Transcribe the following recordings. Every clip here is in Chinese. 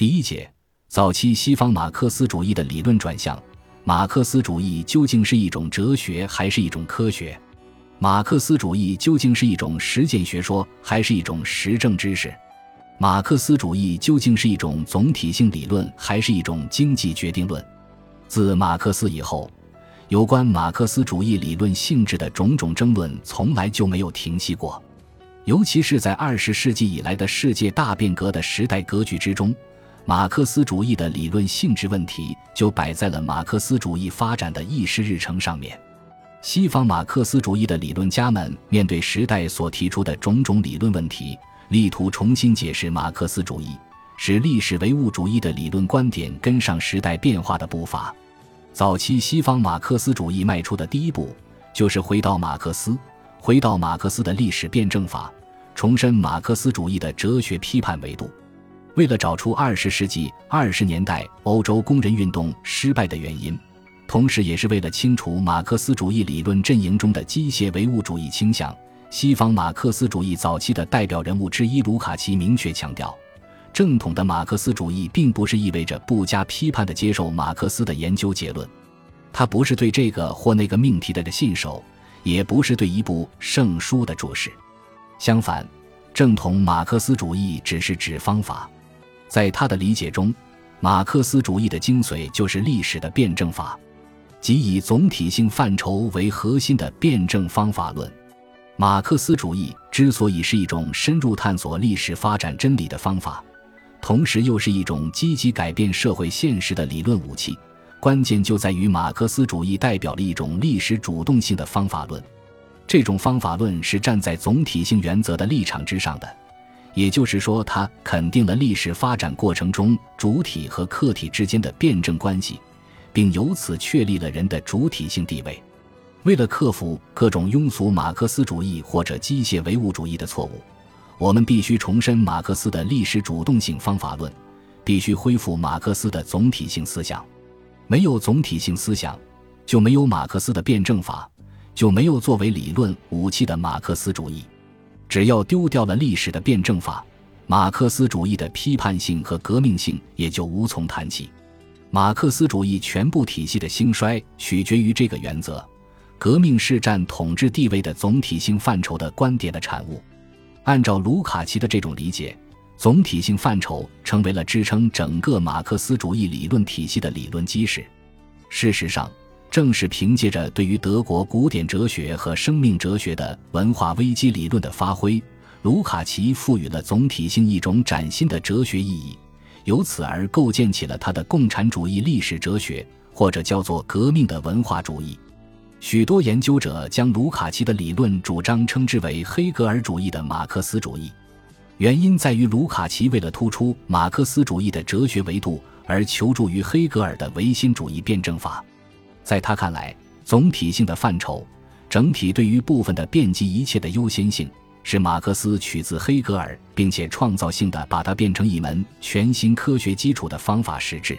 第一节，早期西方马克思主义的理论转向。马克思主义究竟是一种哲学还是一种科学？马克思主义究竟是一种实践学说还是一种实证知识？马克思主义究竟是一种总体性理论还是一种经济决定论？自马克思以后，有关马克思主义理论性质的种种争论从来就没有停息过。尤其是在二十世纪以来的世界大变革的时代格局之中，马克思主义的理论性质问题就摆在了马克思主义发展的议事日程上面。西方马克思主义的理论家们面对时代所提出的种种理论问题，力图重新解释马克思主义，使历史唯物主义的理论观点跟上时代变化的步伐。早期西方马克思主义迈出的第一步，就是回到马克思。回到马克思的历史辩证法，重申马克思主义的哲学批判维度。为了找出二十世纪二十年代欧洲工人运动失败的原因，同时也是为了清除马克思主义理论阵营中的机械唯物主义倾向，西方马克思主义早期的代表人物之一卢卡奇明确强调：正统的马克思主义并不是意味着不加批判的接受马克思的研究结论，他不是对这个或那个命题的信守。也不是对一部圣书的注释，相反，正统马克思主义只是指方法。在他的理解中，马克思主义的精髓就是历史的辩证法，即以总体性范畴为核心的辩证方法论。马克思主义之所以是一种深入探索历史发展真理的方法，同时又是一种积极改变社会现实的理论武器。关键就在于马克思主义代表了一种历史主动性的方法论，这种方法论是站在总体性原则的立场之上的，也就是说，它肯定了历史发展过程中主体和客体之间的辩证关系，并由此确立了人的主体性地位。为了克服各种庸俗马克思主义或者机械唯物主义的错误，我们必须重申马克思的历史主动性方法论，必须恢复马克思的总体性思想。没有总体性思想，就没有马克思的辩证法，就没有作为理论武器的马克思主义。只要丢掉了历史的辩证法，马克思主义的批判性和革命性也就无从谈起。马克思主义全部体系的兴衰取决于这个原则：革命是占统治地位的总体性范畴的观点的产物。按照卢卡奇的这种理解。总体性范畴成为了支撑整个马克思主义理论体系的理论基石。事实上，正是凭借着对于德国古典哲学和生命哲学的文化危机理论的发挥，卢卡奇赋予了总体性一种崭新的哲学意义，由此而构建起了他的共产主义历史哲学，或者叫做革命的文化主义。许多研究者将卢卡奇的理论主张称之为黑格尔主义的马克思主义。原因在于，卢卡奇为了突出马克思主义的哲学维度，而求助于黑格尔的唯心主义辩证法。在他看来，总体性的范畴，整体对于部分的遍及一切的优先性，是马克思取自黑格尔，并且创造性的把它变成一门全新科学基础的方法实质。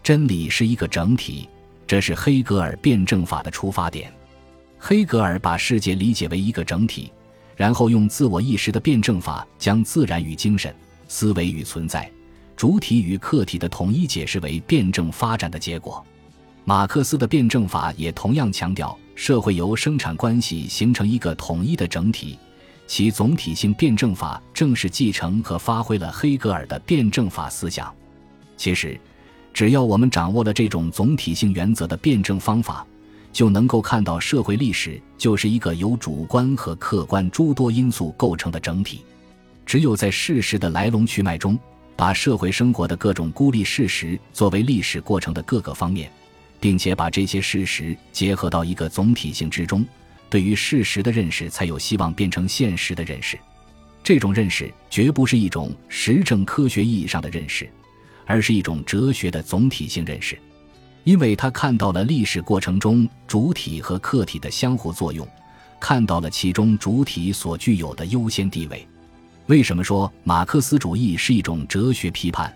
真理是一个整体，这是黑格尔辩证法的出发点。黑格尔把世界理解为一个整体。然后用自我意识的辩证法，将自然与精神、思维与存在、主体与客体的统一解释为辩证发展的结果。马克思的辩证法也同样强调，社会由生产关系形成一个统一的整体，其总体性辩证法正是继承和发挥了黑格尔的辩证法思想。其实，只要我们掌握了这种总体性原则的辩证方法。就能够看到，社会历史就是一个由主观和客观诸多因素构成的整体。只有在事实的来龙去脉中，把社会生活的各种孤立事实作为历史过程的各个方面，并且把这些事实结合到一个总体性之中，对于事实的认识才有希望变成现实的认识。这种认识绝不是一种实证科学意义上的认识，而是一种哲学的总体性认识。因为他看到了历史过程中主体和客体的相互作用，看到了其中主体所具有的优先地位。为什么说马克思主义是一种哲学批判？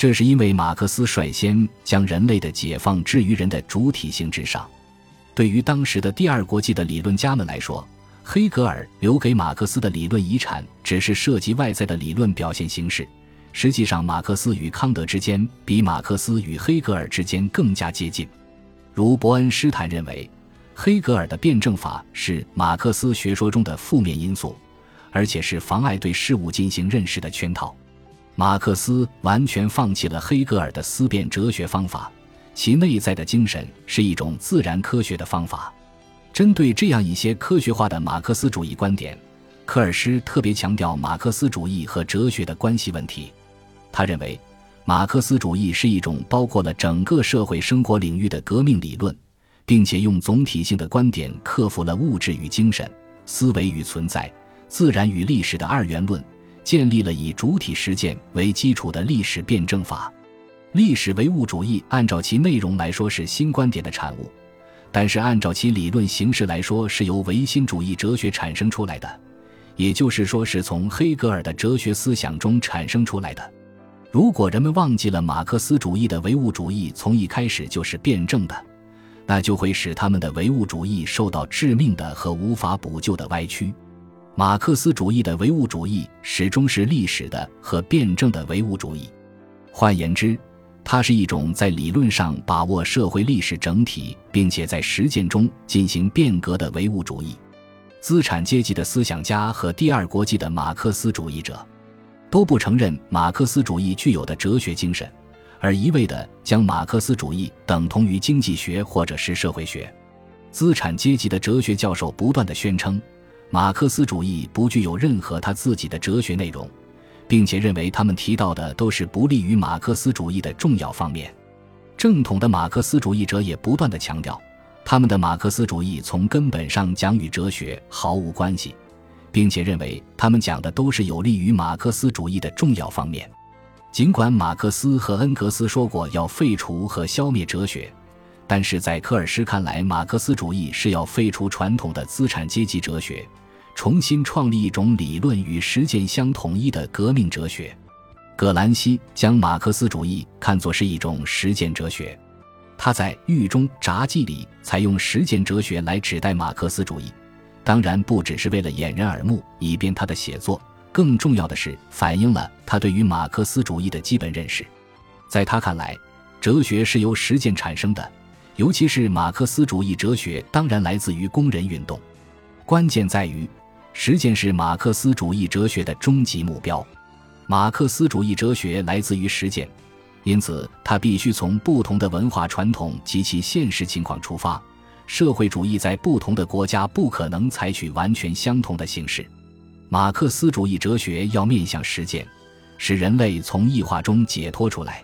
这是因为马克思率先将人类的解放置于人的主体性之上。对于当时的第二国际的理论家们来说，黑格尔留给马克思的理论遗产只是涉及外在的理论表现形式，实际上，马克思与康德之间比马克思与黑格尔之间更加接近。如伯恩斯坦认为，黑格尔的辩证法是马克思学说中的负面因素，而且是妨碍对事物进行认识的圈套。马克思完全放弃了黑格尔的思辨哲学方法，其内在的精神是一种自然科学的方法。针对这样一些科学化的马克思主义观点，科尔施特别强调马克思主义和哲学的关系问题。他认为，马克思主义是一种包括了整个社会生活领域的革命理论，并且用总体性的观点克服了物质与精神、思维与存在、自然与历史的二元论，建立了以主体实践为基础的历史辩证法。历史唯物主义按照其内容来说是新观点的产物，但是按照其理论形式来说是由唯心主义哲学产生出来的，也就是说是从黑格尔的哲学思想中产生出来的。如果人们忘记了马克思主义的唯物主义从一开始就是辩证的，那就会使他们的唯物主义受到致命的和无法补救的歪曲。马克思主义的唯物主义始终是历史的和辩证的唯物主义。换言之，它是一种在理论上把握社会历史整体，并且在实践中进行变革的唯物主义。资产阶级的思想家和第二国际的马克思主义者。都不承认马克思主义具有的哲学精神，而一味地将马克思主义等同于经济学或者是社会学。资产阶级的哲学教授不断地宣称，马克思主义不具有任何他自己的哲学内容，并且认为他们提到的都是不利于马克思主义的重要方面。正统的马克思主义者也不断地强调，他们的马克思主义从根本上讲与哲学毫无关系。并且认为他们讲的都是有利于马克思主义的重要方面。尽管马克思和恩格斯说过要废除和消灭哲学，但是在科尔施看来，马克思主义是要废除传统的资产阶级哲学，重新创立一种理论与实践相统一的革命哲学。葛兰西将马克思主义看作是一种实践哲学，他在《狱中札记》里采用实践哲学来指代马克思主义。当然不只是为了掩人耳目，以便他的写作。更重要的是，反映了他对于马克思主义的基本认识。在他看来，哲学是由实践产生的，尤其是马克思主义哲学，当然来自于工人运动。关键在于，实践是马克思主义哲学的终极目标。马克思主义哲学来自于实践，因此它必须从不同的文化传统及其现实情况出发。社会主义在不同的国家不可能采取完全相同的形式。马克思主义哲学要面向实践，使人类从异化中解脱出来。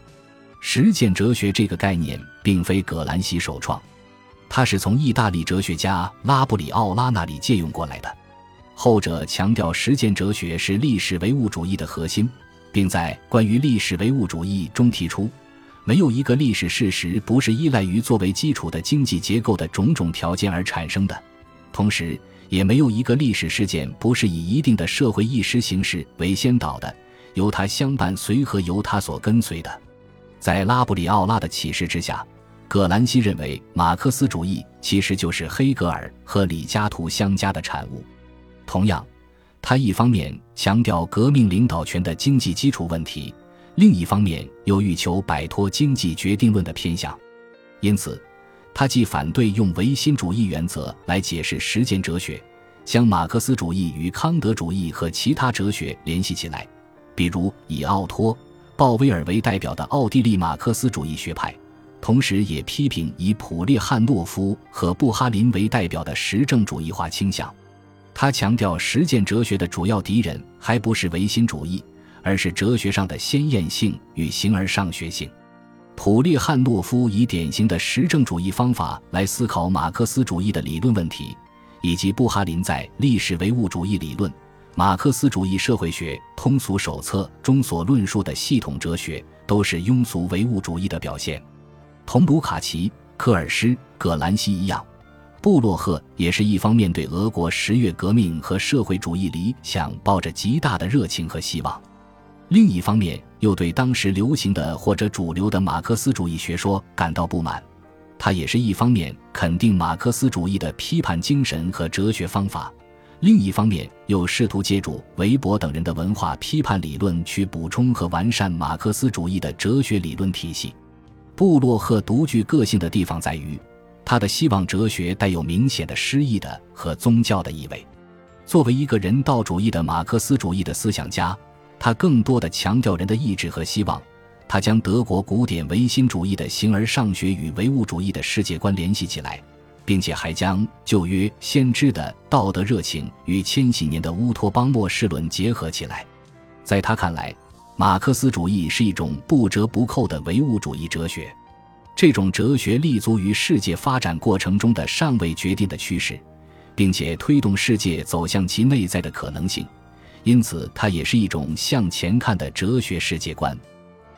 实践哲学这个概念并非葛兰西首创，它是从意大利哲学家拉布里奥拉那里借用过来的。后者强调实践哲学是历史唯物主义的核心，并在关于历史唯物主义中提出。没有一个历史事实不是依赖于作为基础的经济结构的种种条件而产生的，同时，也没有一个历史事件不是以一定的社会意识形式为先导的，由它相伴随和，由它所跟随的。在拉布里奥拉的启示之下，葛兰西认为马克思主义其实就是黑格尔和李嘉图相加的产物。同样，他一方面强调革命领导权的经济基础问题。另一方面，又欲求摆脱经济决定论的偏向，因此，他既反对用唯心主义原则来解释实践哲学，将马克思主义与康德主义和其他哲学联系起来，比如以奥托·鲍威尔为代表的奥地利马克思主义学派，同时也批评以普列汉诺夫和布哈林为代表的实证主义化倾向。他强调，实践哲学的主要敌人还不是唯心主义。而是哲学上的先验性与形而上学性。普列汉诺夫以典型的实证主义方法来思考马克思主义的理论问题，以及布哈林在《历史唯物主义理论：马克思主义社会学通俗手册》中所论述的系统哲学，都是庸俗唯物主义的表现。同卢卡奇、科尔施、葛兰西一样，布洛赫也是一方面对俄国十月革命和社会主义理想抱着极大的热情和希望。另一方面，又对当时流行的或者主流的马克思主义学说感到不满。他也是一方面肯定马克思主义的批判精神和哲学方法，另一方面又试图借助韦伯等人的文化批判理论去补充和完善马克思主义的哲学理论体系。布洛赫独具个性的地方在于，他的希望哲学带有明显的诗意的和宗教的意味。作为一个人道主义的马克思主义的思想家，他更多的强调人的意志和希望。他将德国古典唯心主义的形而上学与唯物主义的世界观联系起来。并且还将旧约先知的道德热情与千禧年的乌托邦末世论结合起来。在他看来，马克思主义是一种不折不扣的唯物主义哲学。这种哲学立足于世界发展过程中的尚未决定的趋势，并且推动世界走向其内在的可能性。因此，它也是一种向前看的哲学世界观。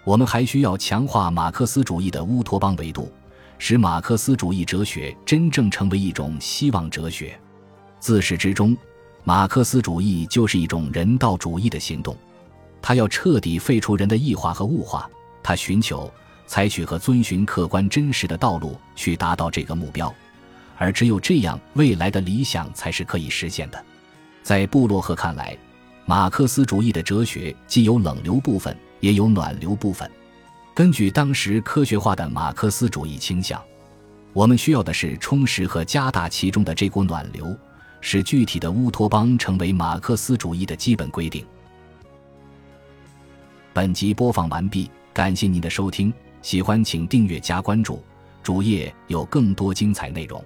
我们还需要强化马克思主义的乌托邦维度。使马克思主义哲学真正成为一种希望哲学。自始至终，马克思主义就是一种人道主义的行动。它要彻底废除人的异化和物化，它寻求采取和遵循客观真实的道路去达到这个目标。而只有这样，未来的理想才是可以实现的。在布洛赫看来，马克思主义的哲学既有冷流部分，也有暖流部分。根据当时科学化的马克思主义倾向，我们需要的是充实和加大其中的这股暖流，使具体的乌托邦成为马克思主义的基本规定。本集播放完毕，感谢您的收听，喜欢请订阅加关注，主页有更多精彩内容。